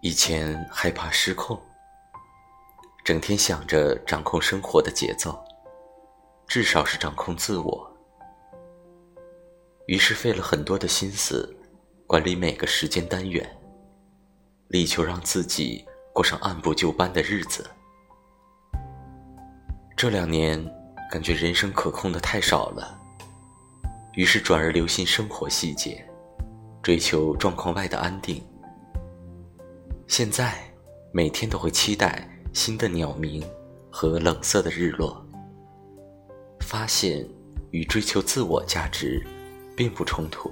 以前害怕失控，整天想着掌控生活的节奏，至少是掌控自我。于是费了很多的心思，管理每个时间单元，力求让自己过上按部就班的日子。这两年感觉人生可控的太少了，于是转而留心生活细节，追求状况外的安定。现在每天都会期待新的鸟鸣和冷色的日落，发现与追求自我价值并不冲突。